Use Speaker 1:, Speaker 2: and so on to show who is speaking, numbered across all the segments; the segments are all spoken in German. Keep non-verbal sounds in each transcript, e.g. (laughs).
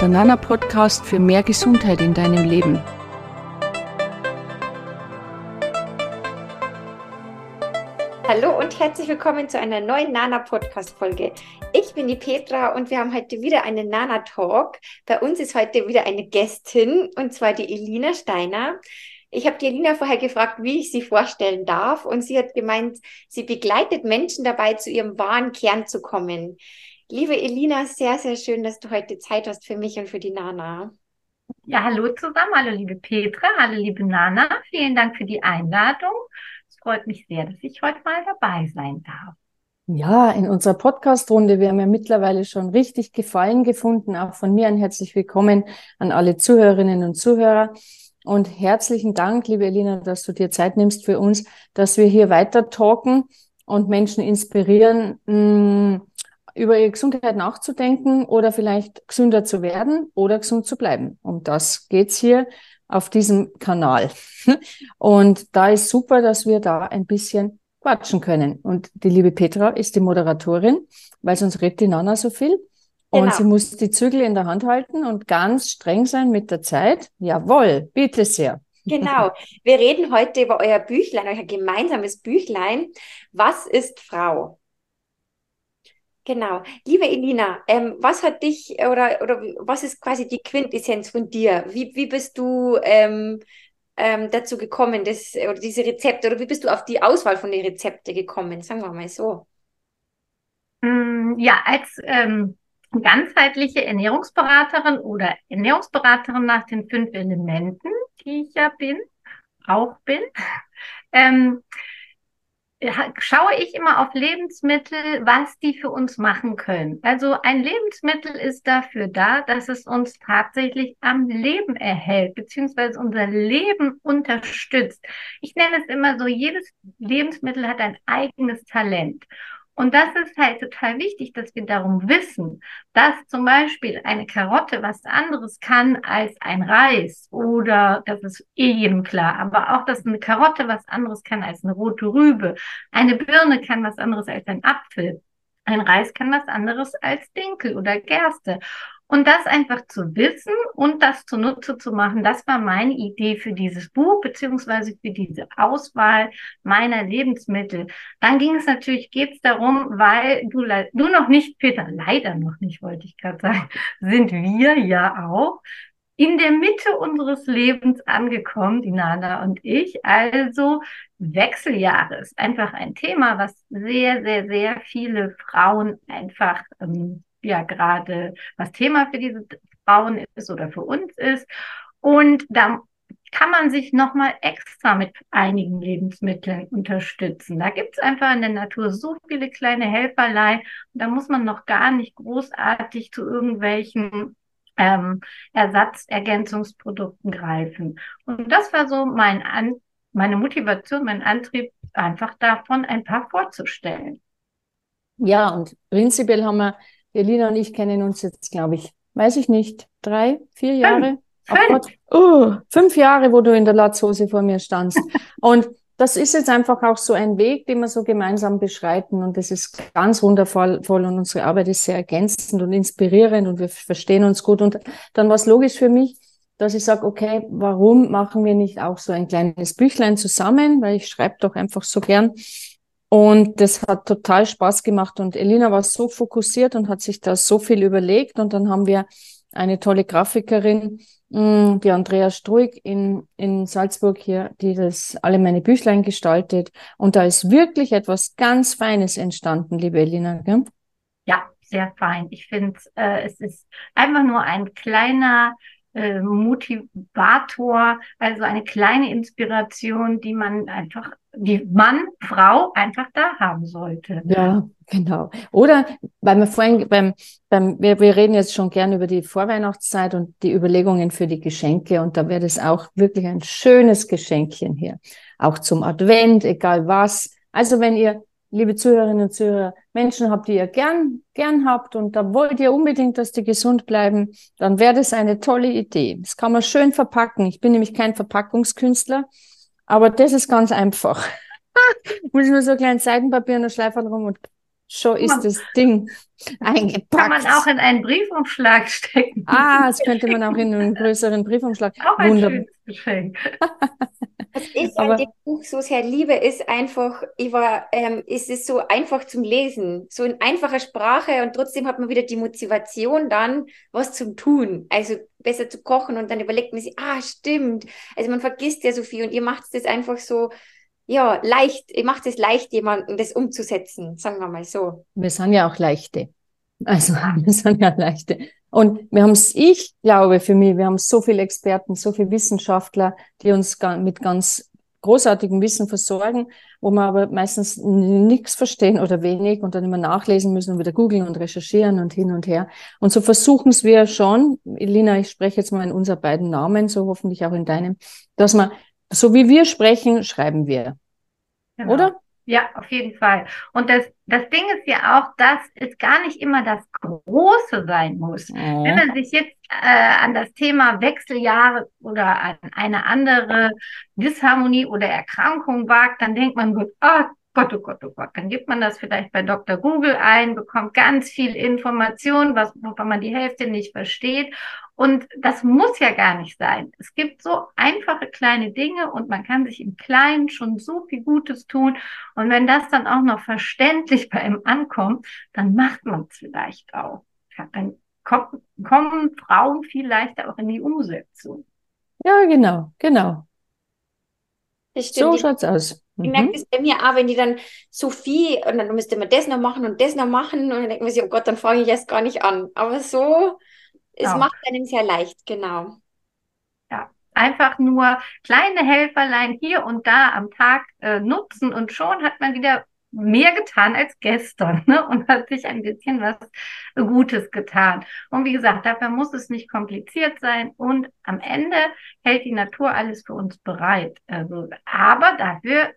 Speaker 1: der Nana Podcast für mehr Gesundheit in deinem Leben.
Speaker 2: Hallo und herzlich willkommen zu einer neuen Nana Podcast Folge. Ich bin die Petra und wir haben heute wieder einen Nana Talk. Bei uns ist heute wieder eine Gästin und zwar die Elina Steiner. Ich habe die Elina vorher gefragt, wie ich sie vorstellen darf und sie hat gemeint, sie begleitet Menschen dabei, zu ihrem wahren Kern zu kommen. Liebe Elina, sehr, sehr schön, dass du heute Zeit hast für mich und für die Nana.
Speaker 3: Ja, hallo zusammen, hallo liebe Petra, hallo liebe Nana, vielen Dank für die Einladung. Es freut mich sehr, dass ich heute mal dabei sein darf.
Speaker 1: Ja, in unserer Podcast-Runde, wir haben ja mittlerweile schon richtig Gefallen gefunden. Auch von mir ein herzlich willkommen an alle Zuhörerinnen und Zuhörer. Und herzlichen Dank, liebe Elina, dass du dir Zeit nimmst für uns, dass wir hier weiter talken und Menschen inspirieren, mh, mm, über ihre Gesundheit nachzudenken oder vielleicht gesünder zu werden oder gesund zu bleiben. Um das geht's hier auf diesem Kanal. (laughs) Und da ist super, dass wir da ein bisschen quatschen können. Und die liebe Petra ist die Moderatorin, weil sonst redet die Nana so viel. Und genau. sie muss die Zügel in der Hand halten und ganz streng sein mit der Zeit. Jawohl, bitte sehr.
Speaker 2: Genau. Wir reden heute über euer Büchlein, euer gemeinsames Büchlein. Was ist Frau? Genau. Liebe Elina, ähm, was hat dich oder, oder was ist quasi die Quintessenz von dir? Wie, wie bist du ähm, ähm, dazu gekommen, das, oder diese Rezepte, oder wie bist du auf die Auswahl von den Rezepten gekommen? Sagen wir mal so.
Speaker 3: Mm, ja, als ähm, ganzheitliche Ernährungsberaterin oder Ernährungsberaterin nach den fünf Elementen, die ich ja bin, auch bin, (laughs) ähm, schaue ich immer auf Lebensmittel, was die für uns machen können. Also ein Lebensmittel ist dafür da, dass es uns tatsächlich am Leben erhält, beziehungsweise unser Leben unterstützt. Ich nenne es immer so, jedes Lebensmittel hat ein eigenes Talent. Und das ist halt total wichtig, dass wir darum wissen, dass zum Beispiel eine Karotte was anderes kann als ein Reis oder das ist eh jedem klar, aber auch, dass eine Karotte was anderes kann als eine rote Rübe. Eine Birne kann was anderes als ein Apfel. Ein Reis kann was anderes als Dinkel oder Gerste. Und das einfach zu wissen und das zunutze zu machen, das war meine Idee für dieses Buch, beziehungsweise für diese Auswahl meiner Lebensmittel. Dann ging es natürlich, geht es darum, weil du, du noch nicht, Peter, leider noch nicht, wollte ich gerade sagen, (laughs) sind wir ja auch in der Mitte unseres Lebens angekommen, die Nana und ich. Also Wechseljahre ist einfach ein Thema, was sehr, sehr, sehr viele Frauen einfach ähm, ja gerade was Thema für diese Frauen ist oder für uns ist. Und da kann man sich nochmal extra mit einigen Lebensmitteln unterstützen. Da gibt es einfach in der Natur so viele kleine Helferlein. Und da muss man noch gar nicht großartig zu irgendwelchen ähm, Ersatzergänzungsprodukten greifen. Und das war so mein An meine Motivation, mein Antrieb, einfach davon ein paar vorzustellen.
Speaker 1: Ja, und prinzipiell haben wir Elina und ich kennen uns jetzt, glaube ich, weiß ich nicht, drei, vier Jahre? Fünf. Oh, fünf Jahre, wo du in der Latzhose vor mir standst. (laughs) und das ist jetzt einfach auch so ein Weg, den wir so gemeinsam beschreiten. Und das ist ganz wundervoll und unsere Arbeit ist sehr ergänzend und inspirierend und wir verstehen uns gut. Und dann war es logisch für mich, dass ich sage, okay, warum machen wir nicht auch so ein kleines Büchlein zusammen? Weil ich schreibe doch einfach so gern. Und das hat total Spaß gemacht. Und Elina war so fokussiert und hat sich da so viel überlegt. Und dann haben wir eine tolle Grafikerin, mm, die Andrea Struig in, in Salzburg hier, die das alle meine Büchlein gestaltet. Und da ist wirklich etwas ganz Feines entstanden, liebe Elina. Gell?
Speaker 3: Ja, sehr fein. Ich finde, äh, es ist einfach nur ein kleiner äh, Motivator, also eine kleine Inspiration, die man einfach, die Mann, Frau einfach da haben sollte.
Speaker 1: Ja, genau. Oder weil wir vorhin beim, beim wir, wir reden jetzt schon gern über die Vorweihnachtszeit und die Überlegungen für die Geschenke und da wäre das auch wirklich ein schönes Geschenkchen hier. Auch zum Advent, egal was. Also wenn ihr liebe Zuhörerinnen und Zuhörer, Menschen habt, die ihr gern, gern habt und da wollt ihr unbedingt, dass die gesund bleiben, dann wäre das eine tolle Idee. Das kann man schön verpacken. Ich bin nämlich kein Verpackungskünstler, aber das ist ganz einfach. (laughs) Muss ich nur so ein kleines Seidenpapier und ein Schleifer rum und schon ist das Ding eingepackt. (laughs)
Speaker 3: Kann man auch in einen Briefumschlag stecken.
Speaker 1: Ah, das könnte man auch in einen größeren Briefumschlag.
Speaker 3: Auch ein Wunderbar. schönes Geschenk. (laughs)
Speaker 2: Was ich Aber, an dem Buch so sehr liebe, ist einfach, ich war, ähm, ist es so einfach zum Lesen, so in einfacher Sprache und trotzdem hat man wieder die Motivation dann, was zum Tun. Also besser zu kochen und dann überlegt man sich, ah, stimmt. Also man vergisst ja so viel und ihr macht es einfach so, ja, leicht, ihr macht es leicht, jemanden das umzusetzen, sagen wir mal so.
Speaker 1: Wir sind ja auch leichte. Also (laughs) wir sind ja leichte. Und wir haben es, ich glaube für mich, wir haben so viele Experten, so viele Wissenschaftler, die uns mit ganz großartigem Wissen versorgen, wo wir aber meistens nichts verstehen oder wenig und dann immer nachlesen müssen und wieder googeln und recherchieren und hin und her. Und so versuchen wir schon, Elina, ich spreche jetzt mal in unser beiden Namen, so hoffentlich auch in deinem, dass man so wie wir sprechen, schreiben wir. Genau. Oder?
Speaker 3: Ja, auf jeden Fall. Und das, das Ding ist ja auch, dass es gar nicht immer das Große sein muss. Ja. Wenn man sich jetzt äh, an das Thema Wechseljahre oder an eine andere Disharmonie oder Erkrankung wagt, dann denkt man, gut, ah, Gott, oh Gott, oh Gott. Dann gibt man das vielleicht bei Dr. Google ein, bekommt ganz viel Information, was, wovon man die Hälfte nicht versteht. Und das muss ja gar nicht sein. Es gibt so einfache kleine Dinge und man kann sich im Kleinen schon so viel Gutes tun. Und wenn das dann auch noch verständlich bei ihm ankommt, dann macht man es vielleicht auch. Dann kommen Frauen viel leichter auch in die Umsetzung.
Speaker 1: Ja, genau, genau. So schaut's aus.
Speaker 2: Ich mhm. merke das bei mir auch, wenn die dann so viel und dann müsste man das noch machen und das noch machen und dann denkt man sich, oh Gott, dann fange ich erst gar nicht an. Aber so, es ja. macht einem sehr leicht, genau.
Speaker 3: Ja, einfach nur kleine Helferlein hier und da am Tag äh, nutzen und schon hat man wieder mehr getan als gestern ne? und hat sich ein bisschen was Gutes getan. Und wie gesagt, dafür muss es nicht kompliziert sein und am Ende hält die Natur alles für uns bereit. Also, aber dafür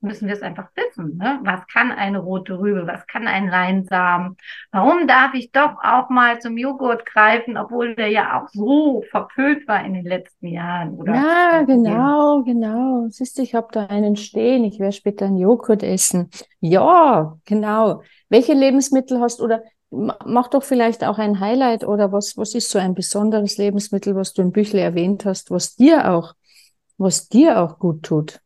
Speaker 3: müssen wir es einfach wissen. Ne? Was kann eine rote Rübe? Was kann ein Leinsamen? Warum darf ich doch auch mal zum Joghurt greifen, obwohl der ja auch so verpönt war in den letzten Jahren?
Speaker 1: Oder ja, genau, genau. Siehst du, ich habe da einen stehen. Ich werde später einen Joghurt essen. Ja, genau. Welche Lebensmittel hast oder mach doch vielleicht auch ein Highlight oder was, was ist so ein besonderes Lebensmittel, was du im Büchle erwähnt hast, was dir auch, was dir auch gut tut?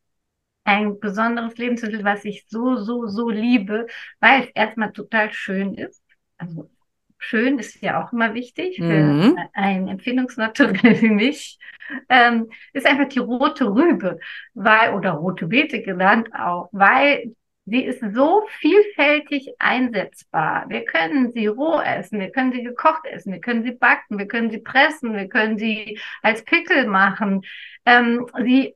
Speaker 3: Ein besonderes Lebensmittel, was ich so, so, so liebe, weil es erstmal total schön ist. Also schön ist ja auch immer wichtig für mhm. ein Empfindungsnaturell (laughs) wie mich, ähm, ist einfach die rote Rübe, weil, oder rote Beete genannt auch, weil sie ist so vielfältig einsetzbar. Wir können sie roh essen, wir können sie gekocht essen, wir können sie backen, wir können sie pressen, wir können sie als Pickel machen. Ähm, sie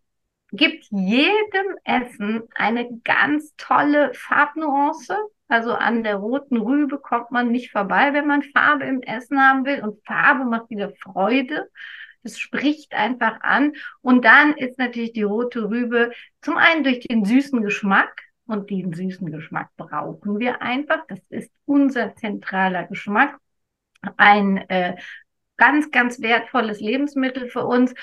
Speaker 3: gibt jedem Essen eine ganz tolle Farbnuance. Also an der roten Rübe kommt man nicht vorbei, wenn man Farbe im Essen haben will. Und Farbe macht wieder Freude. Das spricht einfach an. Und dann ist natürlich die rote Rübe zum einen durch den süßen Geschmack. Und den süßen Geschmack brauchen wir einfach. Das ist unser zentraler Geschmack. Ein äh, ganz, ganz wertvolles Lebensmittel für uns.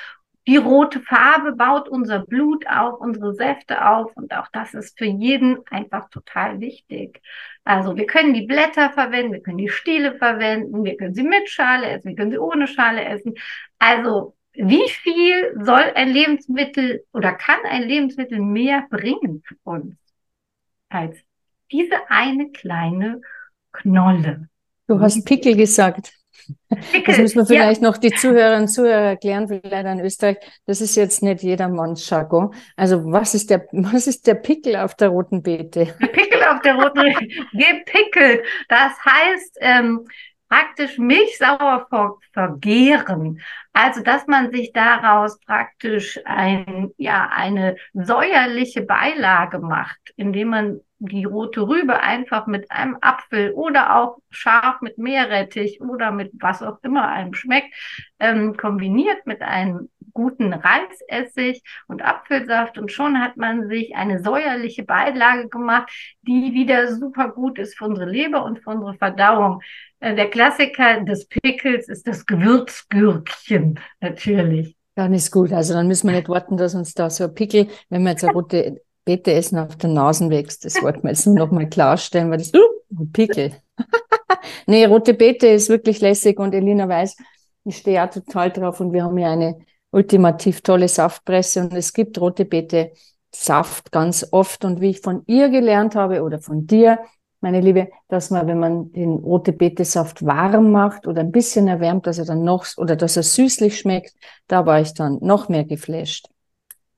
Speaker 3: Die rote Farbe baut unser Blut auf, unsere Säfte auf und auch das ist für jeden einfach total wichtig. Also wir können die Blätter verwenden, wir können die Stiele verwenden, wir können sie mit Schale essen, wir können sie ohne Schale essen. Also wie viel soll ein Lebensmittel oder kann ein Lebensmittel mehr bringen für uns als diese eine kleine Knolle?
Speaker 1: Du hast Pickel gesagt. Das müssen wir vielleicht ja. noch die Zuhörerinnen und Zuhörer erklären, vielleicht in Österreich. Das ist jetzt nicht jedermanns Jargon. Also was ist der, (laughs) was ist der Pickel auf der roten Beete?
Speaker 3: Der Pickel auf der roten Beete. Gepickelt. Das heißt, ähm, praktisch Milchsauer ver vergehren. Also, dass man sich daraus praktisch ein, ja, eine säuerliche Beilage macht, indem man die rote Rübe einfach mit einem Apfel oder auch scharf mit Meerrettich oder mit was auch immer einem schmeckt, ähm, kombiniert mit einem guten Reisessig und Apfelsaft und schon hat man sich eine säuerliche Beilage gemacht, die wieder super gut ist für unsere Leber und für unsere Verdauung. Äh, der Klassiker des Pickels ist das Gewürzgürkchen natürlich.
Speaker 1: Dann ist gut. Also dann müssen wir nicht warten, dass uns da so ein Pickel, wenn wir jetzt eine (laughs) rote Essen, auf der Nase wächst. Das wollten wir jetzt noch mal klarstellen, weil das, uh, Pickel. (laughs) nee, rote Beete ist wirklich lässig und Elina weiß, ich stehe auch total drauf und wir haben ja eine ultimativ tolle Saftpresse und es gibt rote Beete Saft ganz oft und wie ich von ihr gelernt habe oder von dir, meine Liebe, dass man, wenn man den rote Betesaft warm macht oder ein bisschen erwärmt, dass er dann noch oder dass er süßlich schmeckt, da war ich dann noch mehr geflasht.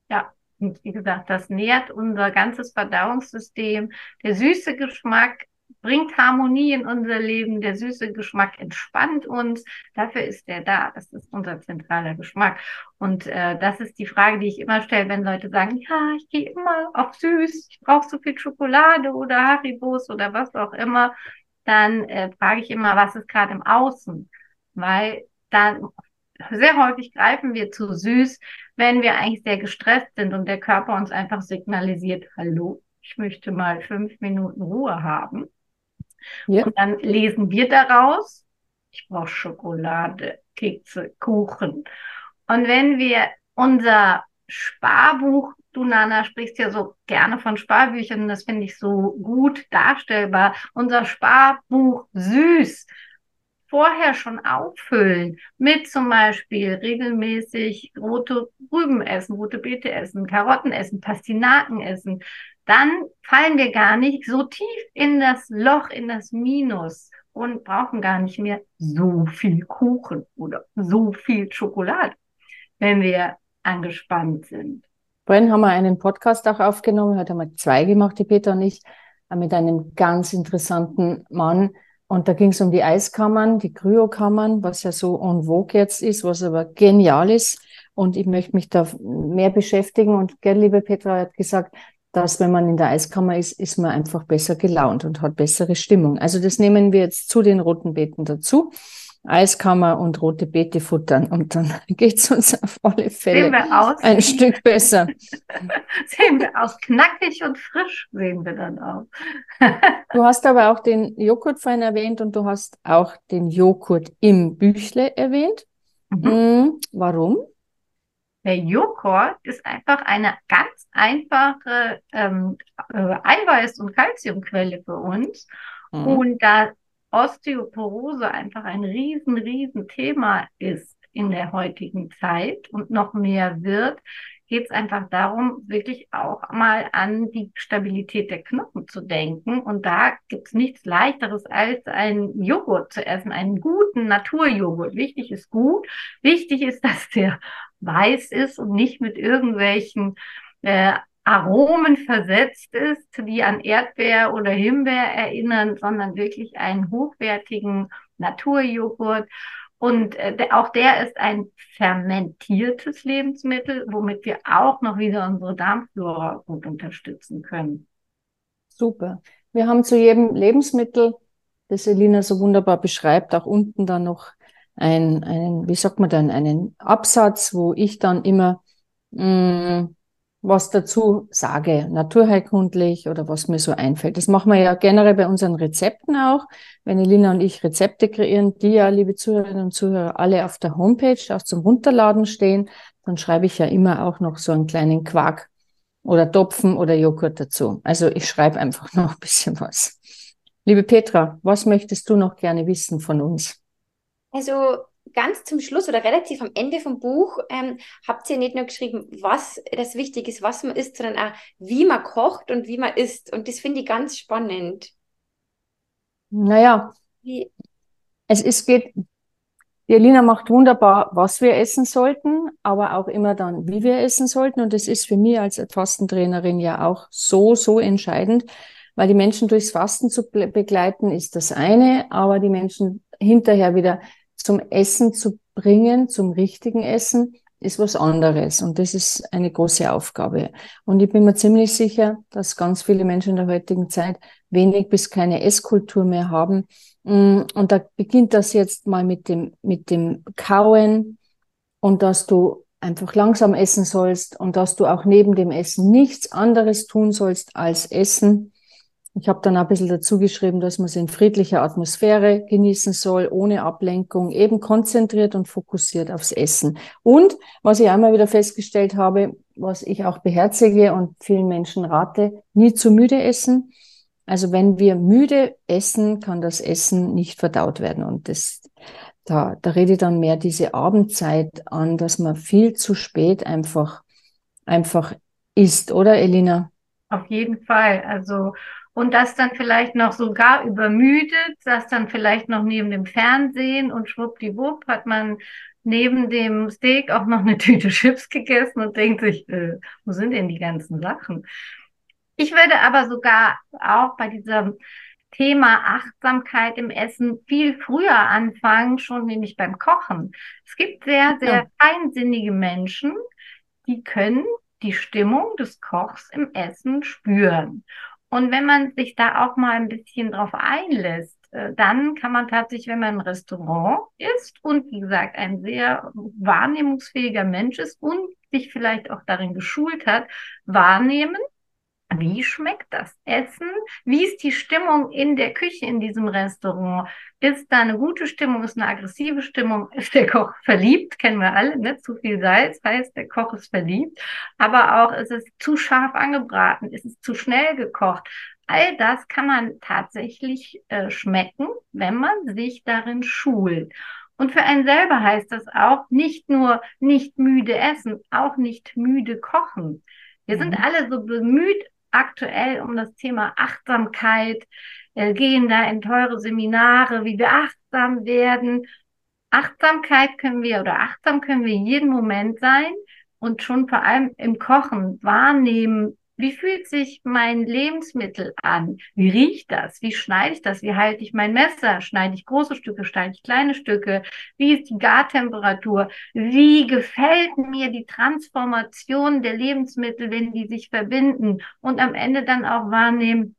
Speaker 3: Ja, und wie gesagt, das nährt unser ganzes Verdauungssystem. Der süße Geschmack bringt Harmonie in unser Leben. Der süße Geschmack entspannt uns. Dafür ist der da. Das ist unser zentraler Geschmack. Und äh, das ist die Frage, die ich immer stelle, wenn Leute sagen, ja, ich gehe immer auf süß, ich brauche so viel Schokolade oder Haribos oder was auch immer. Dann äh, frage ich immer, was ist gerade im Außen? Weil dann sehr häufig greifen wir zu süß, wenn wir eigentlich sehr gestresst sind und der Körper uns einfach signalisiert, hallo, ich möchte mal fünf Minuten Ruhe haben. Ja. Und dann lesen wir daraus, ich brauche Schokolade, Kekse, Kuchen. Und wenn wir unser Sparbuch, du Nana sprichst ja so gerne von Sparbüchern, das finde ich so gut darstellbar, unser Sparbuch süß vorher schon auffüllen mit zum Beispiel regelmäßig rote Rüben essen, rote Beete essen, Karotten essen, Pastinaken essen, dann fallen wir gar nicht so tief in das Loch, in das Minus und brauchen gar nicht mehr so viel Kuchen oder so viel Schokolade, wenn wir angespannt sind.
Speaker 1: Vorhin haben wir einen Podcast auch aufgenommen, heute haben wir zwei gemacht, die Peter und ich, mit einem ganz interessanten Mann. Und da ging es um die Eiskammern, die Kryokammern, was ja so en vogue jetzt ist, was aber genial ist. Und ich möchte mich da mehr beschäftigen. Und gell, liebe Petra hat gesagt, dass wenn man in der Eiskammer ist, ist man einfach besser gelaunt und hat bessere Stimmung. Also das nehmen wir jetzt zu den roten Beeten dazu. Eiskammer und rote Beete futtern und dann (laughs) geht's uns auf alle Fälle ein Stück besser. (laughs)
Speaker 3: sehen wir aus knackig und frisch, sehen wir dann auch. (laughs)
Speaker 1: du hast aber auch den Joghurt vorhin erwähnt und du hast auch den Joghurt im Büchle erwähnt. Mhm. Hm, warum?
Speaker 3: Der Joghurt ist einfach eine ganz einfache ähm, äh, Eiweiß- und Kalziumquelle für uns. Mhm. Und da Osteoporose einfach ein riesen, riesen Thema ist in der heutigen Zeit und noch mehr wird, geht es einfach darum, wirklich auch mal an die Stabilität der Knochen zu denken. Und da gibt es nichts leichteres als einen Joghurt zu essen, einen guten Naturjoghurt. Wichtig ist gut. Wichtig ist, (laughs) dass der weiß ist und nicht mit irgendwelchen äh, Aromen versetzt ist, die an Erdbeer oder Himbeer erinnern, sondern wirklich einen hochwertigen Naturjoghurt. Und äh, auch der ist ein fermentiertes Lebensmittel, womit wir auch noch wieder unsere Darmflora gut unterstützen können.
Speaker 1: Super. Wir haben zu jedem Lebensmittel, das Elina so wunderbar beschreibt, auch unten dann noch ein, einen, wie sagt man dann, einen Absatz, wo ich dann immer mh, mm, was dazu sage, naturheilkundlich oder was mir so einfällt. Das machen wir ja generell bei unseren Rezepten auch. Wenn Elina und ich Rezepte kreieren, die ja, liebe Zuhörerinnen und Zuhörer, alle auf der Homepage auch zum Runterladen stehen, dann schreibe ich ja immer auch noch so einen kleinen Quark oder Topfen oder Joghurt dazu. Also ich schreibe einfach (laughs) noch ein bisschen was. Liebe Petra, was möchtest du noch gerne wissen von uns?
Speaker 2: Also ganz zum Schluss oder relativ am Ende vom Buch ähm, habt ihr nicht nur geschrieben, was das Wichtige ist, was man isst, sondern auch, wie man kocht und wie man isst. Und das finde ich ganz spannend.
Speaker 1: Naja, wie? es ist, geht, die Elina macht wunderbar, was wir essen sollten, aber auch immer dann, wie wir essen sollten. Und das ist für mich als Fastentrainerin ja auch so, so entscheidend, weil die Menschen durchs Fasten zu begleiten ist das eine, aber die Menschen hinterher wieder zum Essen zu bringen, zum richtigen Essen, ist was anderes. Und das ist eine große Aufgabe. Und ich bin mir ziemlich sicher, dass ganz viele Menschen in der heutigen Zeit wenig bis keine Esskultur mehr haben. Mm, und da beginnt das jetzt mal mit dem, mit dem Kauen und dass du einfach langsam essen sollst und dass du auch neben dem Essen nichts anderes tun sollst als essen ich habe dann ein bisschen dazu geschrieben, dass man es in friedlicher Atmosphäre genießen soll, ohne Ablenkung, eben konzentriert und fokussiert aufs Essen. Und was ich einmal wieder festgestellt habe, was ich auch beherzige und vielen Menschen rate, nie zu müde essen. Also wenn wir müde essen, kann das Essen nicht verdaut werden. Und das, da, da rede ich dann mehr diese Abendzeit an, dass man viel zu spät einfach, einfach isst, oder Elina?
Speaker 3: Auf jeden Fall. Also, und das dann vielleicht noch sogar übermüdet, das dann vielleicht noch neben dem Fernsehen und schwuppdiwupp hat man neben dem Steak auch noch eine Tüte (laughs) Chips gegessen und denkt sich, äh, wo sind denn die ganzen Sachen? Ich würde aber sogar auch bei diesem Thema Achtsamkeit im Essen viel früher anfangen, schon nämlich beim Kochen. Es gibt sehr, sehr feinsinnige Menschen, die können die Stimmung des Kochs im Essen spüren. Und wenn man sich da auch mal ein bisschen drauf einlässt, äh, dann kann man tatsächlich, wenn man im Restaurant ist und wie gesagt ein sehr wahrnehmungsfähiger Mensch ist und sich vielleicht auch darin geschult hat, wahrnehmen, wie schmeckt das Essen? Wie ist die Stimmung in der Küche in diesem Restaurant? Ist da eine gute Stimmung? Ist eine aggressive Stimmung? (laughs) Ist der Koch verliebt? Kennen wir alle, nicht? Zu viel Salz heißt, der Koch ist verliebt. Aber auch, ist es zu scharf angebraten? Ist es zu schnell gekocht? All das kann man tatsächlich äh, schmecken, wenn man sich darin schult. Und für einen selber heißt das auch nicht nur nicht müde essen, auch nicht müde kochen. Wir sind mhm. alle so bemüht, aktuell um das Thema Achtsamkeit, äh, gehen da in teure Seminare, wie wir achtsam werden. Achtsamkeit können wir oder achtsam können wir jeden Moment sein und schon vor allem im Kochen wahrnehmen, wie fühlt sich mein Lebensmittel an? Wie riecht das? Wie schneide ich das? Wie halte ich mein Messer? Schneide ich große Stücke? Schneide ich kleine Stücke? Wie ist die Gartemperatur? Wie gefällt mir die Transformation der Lebensmittel, wenn die sich verbinden? Und am Ende dann auch wahrnehmen,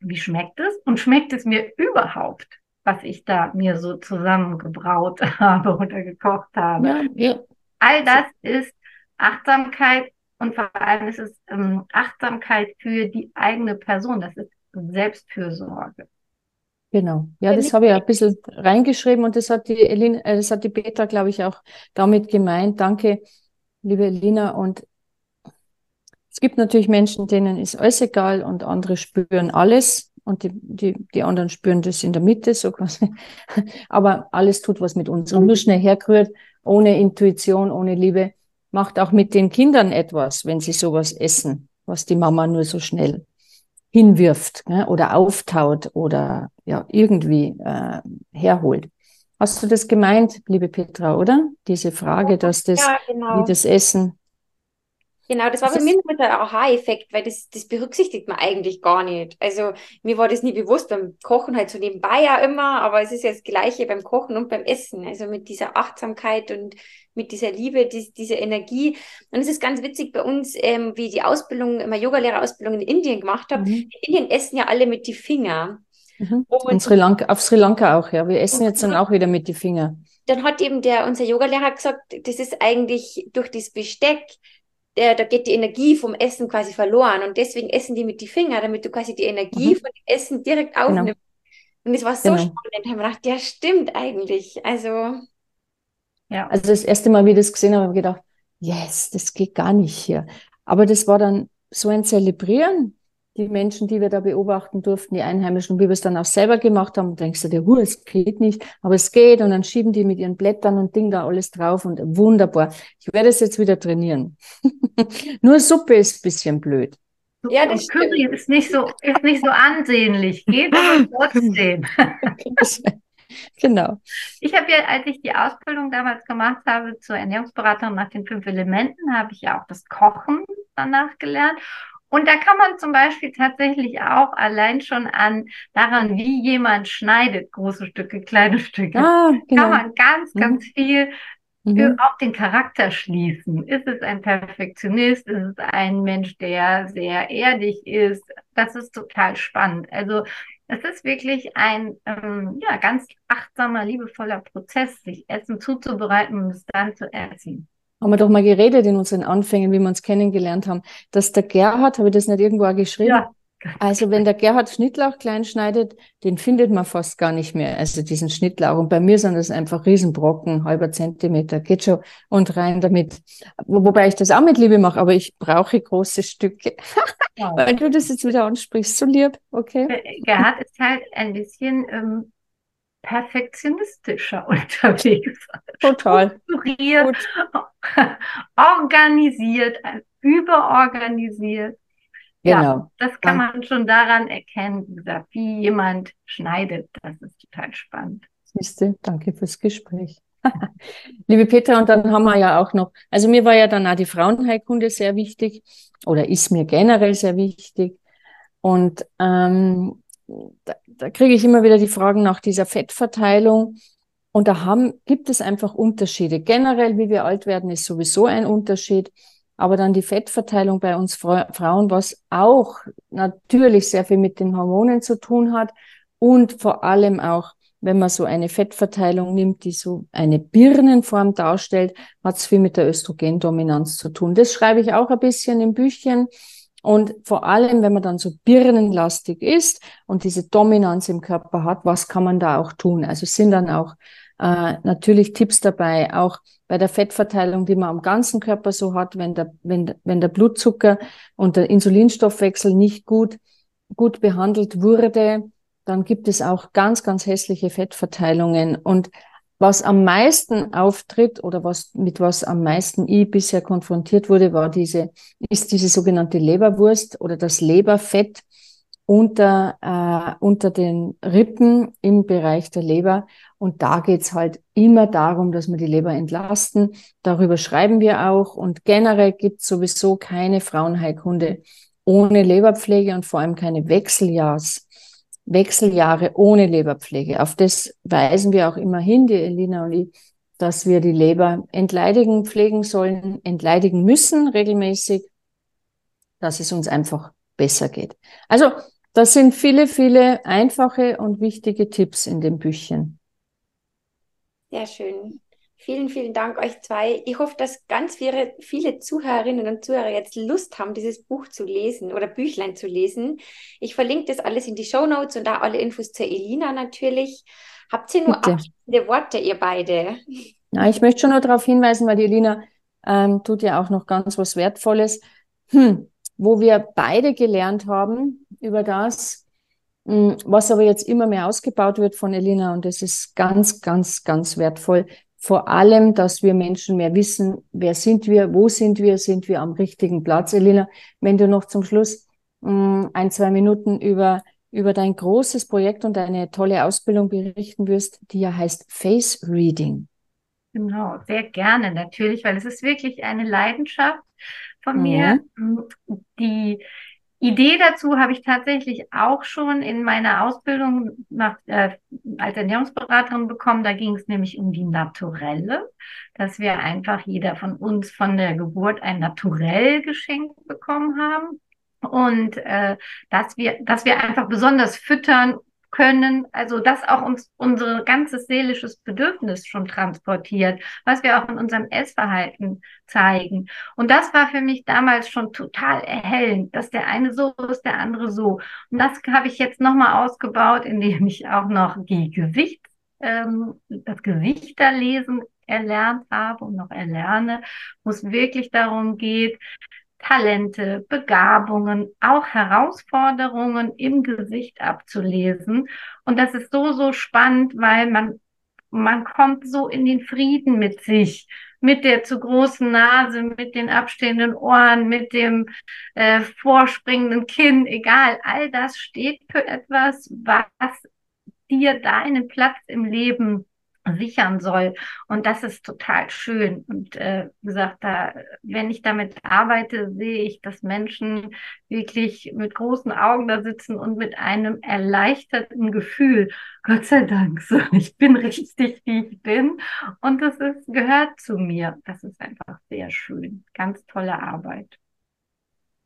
Speaker 3: wie schmeckt es? Und schmeckt es mir überhaupt? was ich da mir so zusammengebraut (laughs) habe oder gekocht habe. Ja, ja. All das ist Achtsamkeit und vor allem ist es ähm, Achtsamkeit für die eigene Person. Das ist Selbstfürsorge.
Speaker 1: Genau. Ja, das habe ich ein bisschen reingeschrieben und das hat die Elina, äh, das hat die Petra, glaube ich, auch damit gemeint. Danke, liebe Elina. Und es gibt natürlich Menschen, denen ist alles egal und andere spüren alles und die, die, die anderen spüren das in der Mitte, so quasi. (laughs) Aber alles tut was mit uns und nur schnell hergerührt, ohne Intuition, ohne Liebe macht auch mit den Kindern etwas, wenn sie sowas essen, was die Mama nur so schnell hinwirft ne, oder auftaut oder ja irgendwie äh, herholt. Hast du das gemeint, liebe Petra, oder? Diese Frage, dass das, ja, genau. wie das Essen
Speaker 2: Genau, das war das bei mir mit der Aha-Effekt, weil das, das berücksichtigt man eigentlich gar nicht. Also mir war das nie bewusst, beim Kochen halt so nebenbei ja immer, aber es ist ja das Gleiche beim Kochen und beim Essen. Also mit dieser Achtsamkeit und mit dieser Liebe, die, dieser Energie. Und es ist ganz witzig bei uns, ähm, wie die Ausbildung, immer Yogalehrerausbildung in Indien gemacht habe. Mhm. In Indien essen ja alle mit die Finger.
Speaker 1: Mhm. Und Sri Lanka, auf Sri Lanka auch, ja. Wir essen jetzt dann auch wieder mit die Finger.
Speaker 2: Dann hat eben der, unser Yogalehrer gesagt, das ist eigentlich durch das Besteck der, da geht die Energie vom Essen quasi verloren. Und deswegen essen die mit die Finger, damit du quasi die Energie mhm. von dem Essen direkt aufnimmst. Genau. Und es war so genau. spannend. Da habe ich gedacht, ja, stimmt eigentlich. Also.
Speaker 1: Ja. Also das erste Mal, wie ich das gesehen habe, habe ich gedacht, yes, das geht gar nicht hier. Aber das war dann so ein Zelebrieren die Menschen, die wir da beobachten durften, die Einheimischen, wie wir es dann auch selber gemacht haben, denkst du dir, huh, es geht nicht, aber es geht und dann schieben die mit ihren Blättern und Ding da alles drauf und wunderbar. Ich werde es jetzt wieder trainieren. (laughs) Nur Suppe ist ein bisschen blöd.
Speaker 3: Ja, das Curry ist nicht so, ist nicht so ansehnlich, geht aber (laughs) trotzdem. (laughs)
Speaker 1: genau.
Speaker 3: Ich habe ja, als ich die Ausbildung damals gemacht habe zur Ernährungsberaterin nach den fünf Elementen, habe ich ja auch das Kochen danach gelernt. Und da kann man zum Beispiel tatsächlich auch allein schon an daran, wie jemand schneidet, große Stücke, kleine Stücke, ah, genau. kann man ganz, mhm. ganz viel mhm. auf den Charakter schließen. Ist es ein Perfektionist? Ist es ein Mensch, der sehr erdig ist? Das ist total spannend. Also es ist wirklich ein ähm, ja, ganz achtsamer, liebevoller Prozess, sich Essen zuzubereiten und es dann zu essen
Speaker 1: haben wir doch mal geredet in unseren Anfängen, wie wir uns kennengelernt haben, dass der Gerhard, habe ich das nicht irgendwo geschrieben? Ja, Also wenn der Gerhard Schnittlauch klein schneidet, den findet man fast gar nicht mehr. Also diesen Schnittlauch. Und bei mir sind das einfach Riesenbrocken, halber Zentimeter, geht schon und rein damit. Wobei ich das auch mit Liebe mache, aber ich brauche große Stücke. Ja. (laughs) Weil du das jetzt wieder ansprichst, so lieb, okay?
Speaker 3: Gerhard ist halt ein bisschen ähm, perfektionistischer (laughs) unterwegs.
Speaker 1: Total.
Speaker 3: Strukturiert, (laughs) organisiert, überorganisiert. Genau. Ja, das kann man schon daran erkennen, wie, jemand schneidet. Das ist total spannend.
Speaker 1: Siehste, danke fürs Gespräch. (laughs) Liebe Petra, und dann haben wir ja auch noch, also mir war ja dann auch die Frauenheilkunde sehr wichtig oder ist mir generell sehr wichtig. Und ähm, da, da kriege ich immer wieder die Fragen nach dieser Fettverteilung. Und da haben, gibt es einfach Unterschiede. Generell, wie wir alt werden, ist sowieso ein Unterschied aber dann die Fettverteilung bei uns Frauen, was auch natürlich sehr viel mit den Hormonen zu tun hat und vor allem auch, wenn man so eine Fettverteilung nimmt, die so eine Birnenform darstellt, hat es viel mit der Östrogendominanz zu tun. Das schreibe ich auch ein bisschen im Büchchen. Und vor allem, wenn man dann so birnenlastig ist und diese Dominanz im Körper hat, was kann man da auch tun? Also sind dann auch äh, natürlich Tipps dabei, auch bei der Fettverteilung, die man am ganzen Körper so hat, wenn der, wenn, wenn der Blutzucker und der Insulinstoffwechsel nicht gut, gut behandelt wurde, dann gibt es auch ganz, ganz hässliche Fettverteilungen. Und was am meisten auftritt oder was, mit was am meisten ich bisher konfrontiert wurde, war diese, ist diese sogenannte Leberwurst oder das Leberfett unter, äh, unter den Rippen im Bereich der Leber. Und da geht's halt immer darum, dass wir die Leber entlasten. Darüber schreiben wir auch. Und generell gibt's sowieso keine Frauenheilkunde ohne Leberpflege und vor allem keine Wechseljahrs, Wechseljahre ohne Leberpflege. Auf das weisen wir auch immer hin, die Elina und ich, dass wir die Leber entleidigen, pflegen sollen, entleidigen müssen regelmäßig, dass es uns einfach besser geht. Also das sind viele, viele einfache und wichtige Tipps in dem Büchchen.
Speaker 2: Sehr schön. Vielen, vielen Dank euch zwei. Ich hoffe, dass ganz viele, viele Zuhörerinnen und Zuhörer jetzt Lust haben, dieses Buch zu lesen oder Büchlein zu lesen. Ich verlinke das alles in die Show Notes und da alle Infos zur Elina natürlich. Habt ihr nur Bitte. abschließende Worte, ihr beide?
Speaker 1: Ja, ich möchte schon noch darauf hinweisen, weil die Elina ähm, tut ja auch noch ganz was Wertvolles. Hm, wo wir beide gelernt haben über das, was aber jetzt immer mehr ausgebaut wird von Elina und das ist ganz, ganz, ganz wertvoll. Vor allem, dass wir Menschen mehr wissen, wer sind wir, wo sind wir, sind wir am richtigen Platz. Elina, wenn du noch zum Schluss mm, ein, zwei Minuten über, über dein großes Projekt und deine tolle Ausbildung berichten wirst, die ja heißt Face Reading.
Speaker 3: Genau, sehr gerne natürlich, weil es ist wirklich eine Leidenschaft von mir. Mhm. Die Idee dazu habe ich tatsächlich auch schon in meiner Ausbildung nach, äh, als Ernährungsberaterin bekommen. Da ging es nämlich um die Naturelle, dass wir einfach jeder von uns von der Geburt ein Naturell geschenkt bekommen haben und äh, dass wir, dass wir einfach besonders füttern können, also das auch uns unser ganzes seelisches Bedürfnis schon transportiert, was wir auch in unserem Essverhalten zeigen. Und das war für mich damals schon total erhellend, dass der eine so ist, der andere so. Und das habe ich jetzt nochmal ausgebaut, indem ich auch noch die Gewicht, ähm, das Gewichterlesen erlernt habe und noch erlerne, wo es wirklich darum geht, Talente, Begabungen, auch Herausforderungen im Gesicht abzulesen. Und das ist so, so spannend, weil man, man kommt so in den Frieden mit sich, mit der zu großen Nase, mit den abstehenden Ohren, mit dem äh, vorspringenden Kinn, egal, all das steht für etwas, was dir deinen Platz im Leben sichern soll. Und das ist total schön. Und äh, gesagt, da, wenn ich damit arbeite, sehe ich, dass Menschen wirklich mit großen Augen da sitzen und mit einem erleichterten Gefühl, Gott sei Dank, so, ich bin richtig, wie ich bin. Und das ist, gehört zu mir. Das ist einfach sehr schön. Ganz tolle Arbeit.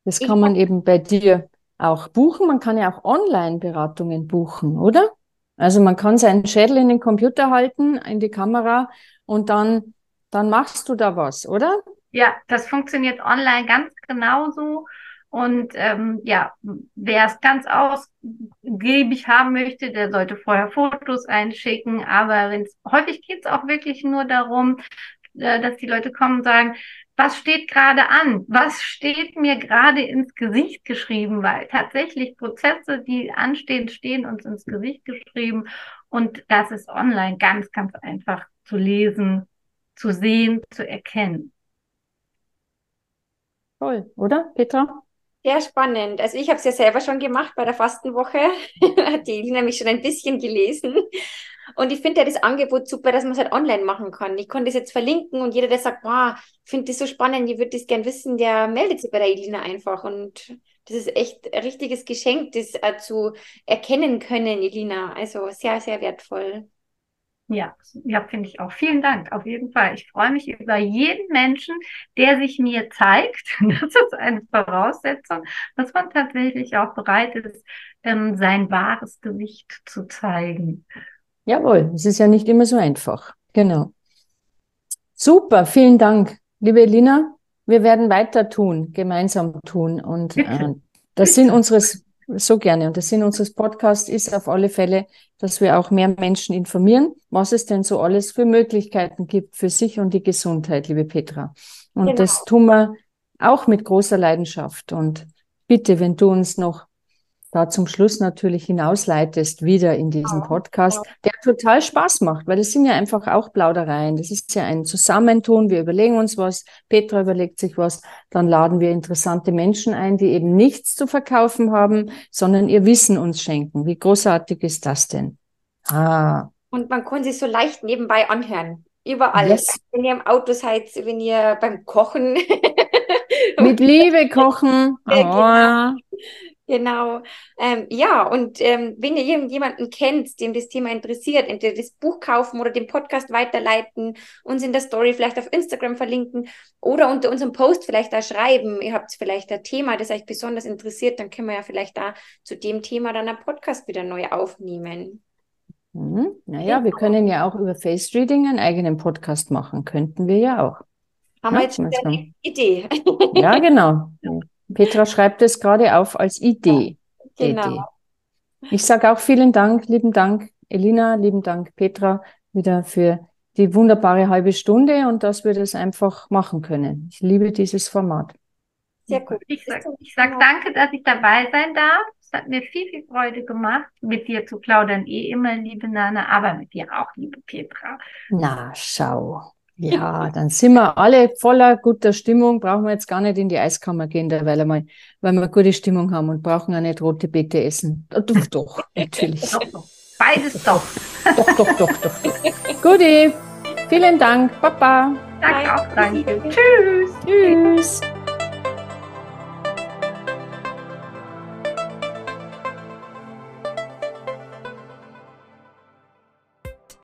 Speaker 1: Das kann man eben bei dir auch buchen. Man kann ja auch Online-Beratungen buchen, oder? Also man kann seinen Schädel in den Computer halten, in die Kamera und dann, dann machst du da was, oder?
Speaker 3: Ja, das funktioniert online ganz genauso. Und ähm, ja, wer es ganz ausgiebig haben möchte, der sollte vorher Fotos einschicken. Aber wenn's, häufig geht es auch wirklich nur darum, äh, dass die Leute kommen und sagen, was steht gerade an? Was steht mir gerade ins Gesicht geschrieben? Weil tatsächlich Prozesse, die anstehen, stehen uns ins Gesicht geschrieben. Und das ist online ganz, ganz einfach zu lesen, zu sehen, zu erkennen.
Speaker 1: Toll, oder, Petra?
Speaker 2: Sehr spannend. Also ich habe es ja selber schon gemacht bei der Fastenwoche. (laughs) Hat die Elina mich schon ein bisschen gelesen. Und ich finde ja das Angebot super, dass man es halt online machen kann. Ich konnte es jetzt verlinken und jeder, der sagt, wow, ich finde das so spannend, ich würde das gern wissen, der meldet sich bei der Elina einfach. Und das ist echt ein richtiges Geschenk, das äh, zu erkennen können, Elina. Also sehr, sehr wertvoll.
Speaker 3: Ja, ja, finde ich auch. Vielen Dank, auf jeden Fall. Ich freue mich über jeden Menschen, der sich mir zeigt. (laughs) Das ist eine Voraussetzung, dass man tatsächlich auch bereit ist, ähm, sein wahres Gewicht zu zeigen.
Speaker 1: Jawohl, es ist ja nicht immer so einfach. Genau. Super, vielen Dank, liebe Elina. Wir werden weiter tun, gemeinsam tun. Und äh, das Sinn unseres, so gerne, und der Sinn unseres Podcasts ist auf alle Fälle, dass wir auch mehr Menschen informieren, was es denn so alles für Möglichkeiten gibt für sich und die Gesundheit, liebe Petra. Und genau. das tun wir auch mit großer Leidenschaft. Und bitte, wenn du uns noch da zum Schluss natürlich hinausleitest, wieder in diesen Podcast, total Spaß macht, weil das sind ja einfach auch Plaudereien. Das ist ja ein Zusammentun. Wir überlegen uns was, Petra überlegt sich was, dann laden wir interessante Menschen ein, die eben nichts zu verkaufen haben, sondern ihr Wissen uns schenken. Wie großartig ist das denn?
Speaker 2: Ah. Und man kann sich so leicht nebenbei anhören. Überall. Yes. Wenn ihr im Auto seid, wenn ihr beim Kochen.
Speaker 1: Mit (laughs) Liebe kochen. Oh.
Speaker 2: Genau. Ähm, ja, und ähm, wenn ihr irgendjemanden kennt, dem das Thema interessiert, entweder das Buch kaufen oder den Podcast weiterleiten, uns in der Story vielleicht auf Instagram verlinken oder unter unserem Post vielleicht da schreiben. Ihr habt vielleicht ein Thema, das euch besonders interessiert, dann können wir ja vielleicht da zu dem Thema dann einen Podcast wieder neu aufnehmen.
Speaker 1: Mhm. Naja, wir können ja auch über Face Reading einen eigenen Podcast machen. Könnten wir ja auch.
Speaker 2: Haben ja, wir jetzt schon eine Idee.
Speaker 1: Ja, genau. (laughs) Petra schreibt es gerade auf als Idee. Genau. Idee. Ich sage auch vielen Dank, lieben Dank, Elina, lieben Dank, Petra, wieder für die wunderbare halbe Stunde und dass wir das einfach machen können. Ich liebe dieses Format.
Speaker 3: Sehr gut. Ich sage sag danke, dass ich dabei sein darf. Es hat mir viel, viel Freude gemacht, mit dir zu plaudern. Eh immer, liebe Nana, aber mit dir auch, liebe Petra.
Speaker 1: Na, schau. Ja, dann sind wir alle voller guter Stimmung, brauchen wir jetzt gar nicht in die Eiskammer gehen, da, weil, wir, weil wir gute Stimmung haben und brauchen auch nicht rote Beete essen. Doch, doch, (laughs) natürlich.
Speaker 3: Beides doch.
Speaker 1: Doch, doch, doch, doch. Guti, vielen Dank, Papa.
Speaker 3: Danke auch, danke. Tschüss. Tschüss.